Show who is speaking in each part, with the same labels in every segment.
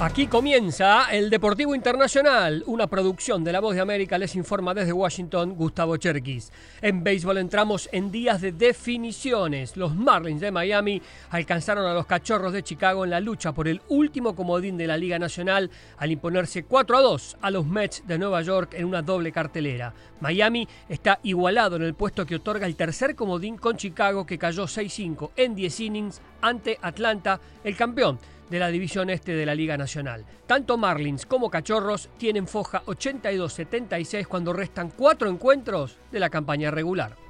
Speaker 1: Aquí comienza el Deportivo Internacional, una producción de La Voz de América, les informa desde Washington Gustavo Cherkis. En béisbol entramos en días de definiciones. Los Marlins de Miami alcanzaron a los Cachorros de Chicago en la lucha por el último comodín de la Liga Nacional al imponerse 4 a 2 a los Mets de Nueva York en una doble cartelera. Miami está igualado en el puesto que otorga el tercer comodín con Chicago que cayó 6-5 en 10 innings ante Atlanta, el campeón de la división este de la Liga Nacional. Tanto Marlins como Cachorros tienen foja 82-76 cuando restan cuatro encuentros de la campaña regular.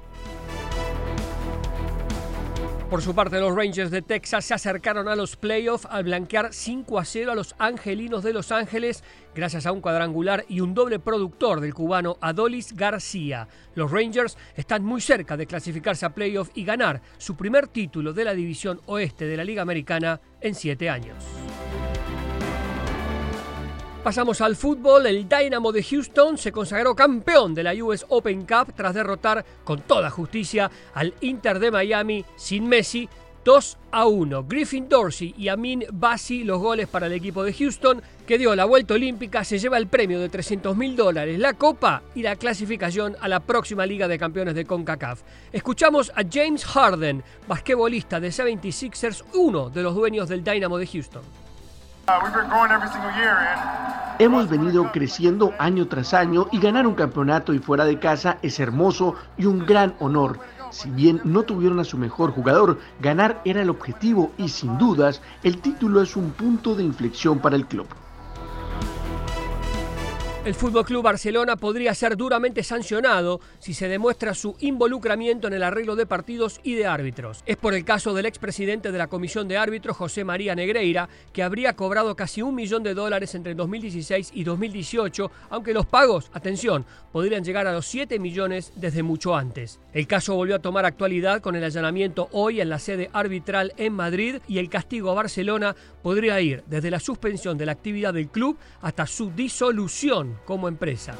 Speaker 1: Por su parte, los Rangers de Texas se acercaron a los playoffs al blanquear 5 a 0 a los Angelinos de Los Ángeles gracias a un cuadrangular y un doble productor del cubano Adolis García. Los Rangers están muy cerca de clasificarse a playoffs y ganar su primer título de la división oeste de la Liga Americana en siete años. Pasamos al fútbol. El Dynamo de Houston se consagró campeón de la US Open Cup tras derrotar con toda justicia al Inter de Miami sin Messi 2 a 1. Griffin Dorsey y Amin Bassi los goles para el equipo de Houston, que dio la vuelta olímpica, se lleva el premio de 300 mil dólares, la copa y la clasificación a la próxima Liga de Campeones de CONCACAF. Escuchamos a James Harden, basquetbolista de 76ers, uno de los dueños del Dynamo de Houston.
Speaker 2: Hemos venido creciendo año tras año y ganar un campeonato y fuera de casa es hermoso y un gran honor. Si bien no tuvieron a su mejor jugador, ganar era el objetivo y sin dudas el título es un punto de inflexión para el club.
Speaker 1: El Fútbol Club Barcelona podría ser duramente sancionado si se demuestra su involucramiento en el arreglo de partidos y de árbitros. Es por el caso del expresidente de la Comisión de Árbitros, José María Negreira, que habría cobrado casi un millón de dólares entre 2016 y 2018, aunque los pagos, atención, podrían llegar a los 7 millones desde mucho antes. El caso volvió a tomar actualidad con el allanamiento hoy en la sede arbitral en Madrid y el castigo a Barcelona podría ir desde la suspensión de la actividad del club hasta su disolución como empresa.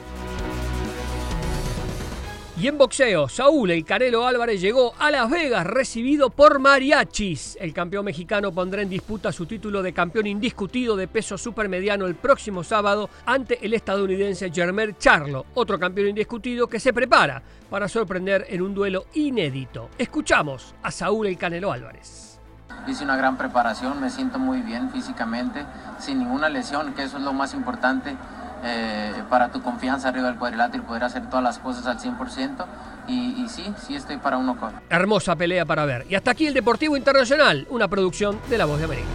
Speaker 1: Y en boxeo, Saúl El Canelo Álvarez llegó a Las Vegas recibido por mariachis. El campeón mexicano pondrá en disputa su título de campeón indiscutido de peso supermediano el próximo sábado ante el estadounidense Germer Charlo, otro campeón indiscutido que se prepara para sorprender en un duelo inédito. Escuchamos a Saúl El Canelo Álvarez.
Speaker 3: Hice una gran preparación, me siento muy bien físicamente, sin ninguna lesión, que eso es lo más importante eh, para tu confianza arriba del cuadrilátero y poder hacer todas las cosas al 100%. Y, y sí, sí estoy para uno con.
Speaker 1: Hermosa pelea para ver. Y hasta aquí el Deportivo Internacional, una producción de La Voz de América.